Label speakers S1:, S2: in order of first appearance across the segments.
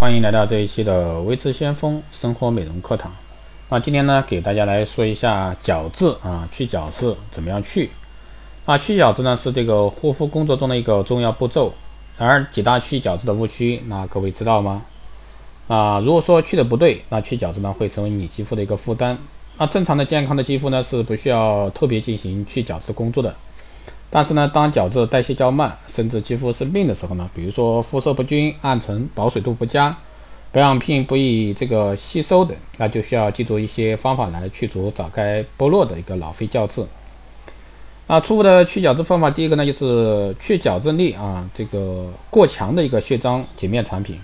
S1: 欢迎来到这一期的微知先锋生活美容课堂。那今天呢，给大家来说一下角质啊，去角质怎么样去？啊，去角质呢是这个护肤工作中的一个重要步骤。然而几大去角质的误区，那各位知道吗？啊，如果说去的不对，那去角质呢会成为你肌肤的一个负担。那正常的健康的肌肤呢是不需要特别进行去角质工作的。但是呢，当角质代谢较慢，甚至肌肤生病的时候呢，比如说肤色不均、暗沉、保水度不佳、保养品不易这个吸收等，那就需要记住一些方法来去除早该剥落的一个老废角质。啊，初步的去角质方法，第一个呢就是去角质力啊这个过强的一个卸妆洁面产品。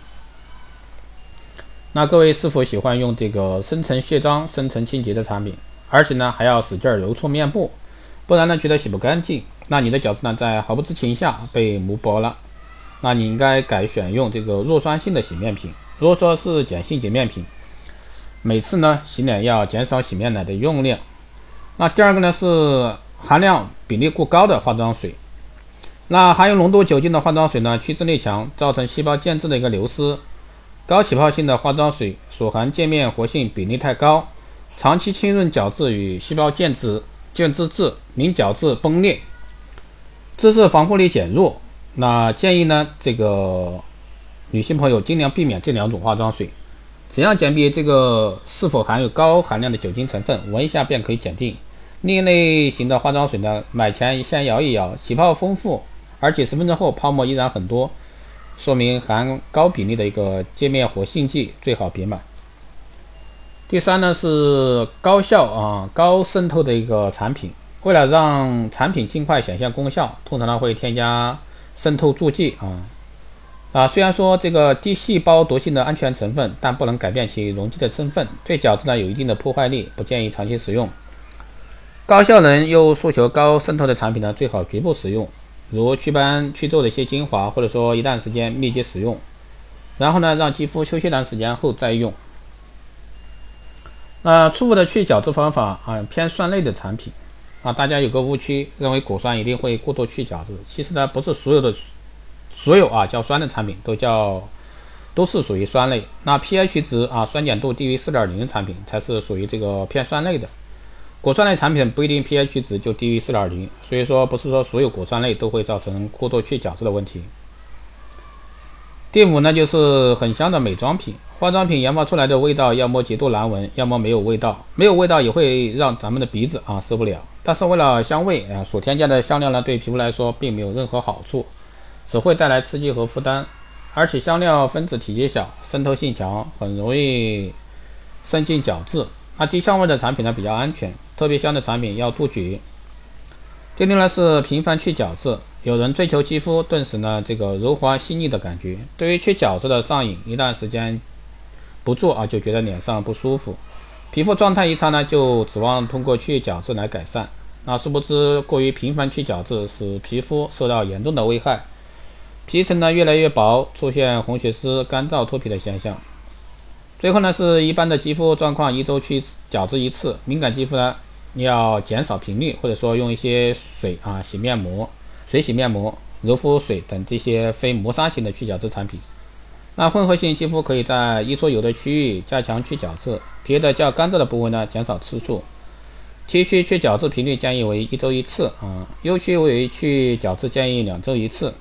S1: 那各位是否喜欢用这个深层卸妆、深层清洁的产品，而且呢还要使劲揉搓面部，不然呢觉得洗不干净？那你的角质呢，在毫不知情下被磨薄了，那你应该改选用这个弱酸性的洗面品。如果说是碱性洁面品，每次呢洗脸要减少洗面奶的用量。那第二个呢是含量比例过高的化妆水。那含有浓度酒精的化妆水呢，去渍力强，造成细胞间质的一个流失。高起泡性的化妆水所含界面活性比例太高，长期浸润角质与细胞间质间质质，令角质崩裂。姿势防护力减弱，那建议呢？这个女性朋友尽量避免这两种化妆水。怎样鉴别这个是否含有高含量的酒精成分？闻一下便可以鉴定。另一类型的化妆水呢，买前先摇一摇，起泡丰富，而且十分钟后泡沫依然很多，说明含高比例的一个界面活性剂，最好别买。第三呢是高效啊高渗透的一个产品。为了让产品尽快显现功效，通常呢会添加渗透助剂啊啊，虽然说这个低细胞毒性的安全成分，但不能改变其溶剂的成分，对角质呢有一定的破坏力，不建议长期使用。高效能又诉求高渗透的产品呢，最好局部使用，如祛斑祛皱的一些精华，或者说一段时间密集使用，然后呢让肌肤休息一段时间后再用。那初步的去角质方法啊，偏酸类的产品。啊，大家有个误区，认为果酸一定会过多去角质。其实呢，不是所有的所有啊叫酸的产品都叫都是属于酸类。那 pH 值啊酸碱度低于四点零的产品才是属于这个偏酸类的。果酸类产品不一定 pH 值就低于四点零，所以说不是说所有果酸类都会造成过多去角质的问题。第五呢，就是很香的美妆品。化妆品研发出来的味道，要么极度难闻，要么没有味道。没有味道也会让咱们的鼻子啊受不了。但是为了香味啊，所添加的香料呢，对皮肤来说并没有任何好处，只会带来刺激和负担。而且香料分子体积小，渗透性强，很容易渗进角质。那低香味的产品呢比较安全，特别香的产品要杜绝。第六呢是频繁去角质。有人追求肌肤顿时呢，这个柔滑细腻的感觉。对于去角质的上瘾，一段时间不做啊，就觉得脸上不舒服，皮肤状态一差呢，就指望通过去角质来改善。那殊不知，过于频繁去角质，使皮肤受到严重的危害，皮层呢越来越薄，出现红血丝、干燥脱皮的现象。最后呢，是一般的肌肤状况，一周去角质一次。敏感肌肤呢，你要减少频率，或者说用一些水啊洗面膜。水洗面膜、柔肤水等这些非磨砂型的去角质产品。那混合性肌肤可以在易出油的区域加强去角质，皮的较干燥的部位呢减少次数。T 区去角质频率建议为一周一次啊，U 区为去角质建议两周一次。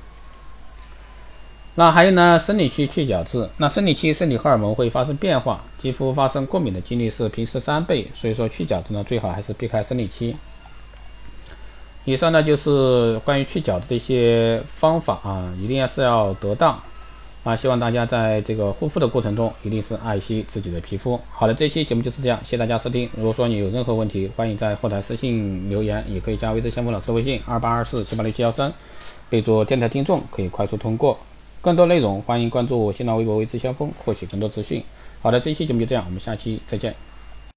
S1: 那还有呢，生理期去角质。那生理期生理荷尔蒙会发生变化，肌肤发生过敏的几率是平时三倍，所以说去角质呢最好还是避开生理期。以上呢就是关于去角质的一些方法啊，一定要是要得当啊！希望大家在这个护肤的过程中，一定是爱惜自己的皮肤。好了，这期节目就是这样，谢谢大家收听。如果说你有任何问题，欢迎在后台私信留言，也可以加微之先锋老师微信二八二四七八六七幺三，备注电台听众，可以快速通过。更多内容，欢迎关注新浪微博微之先锋，获取更多资讯。好的，这期节目就这样，我们下期再见。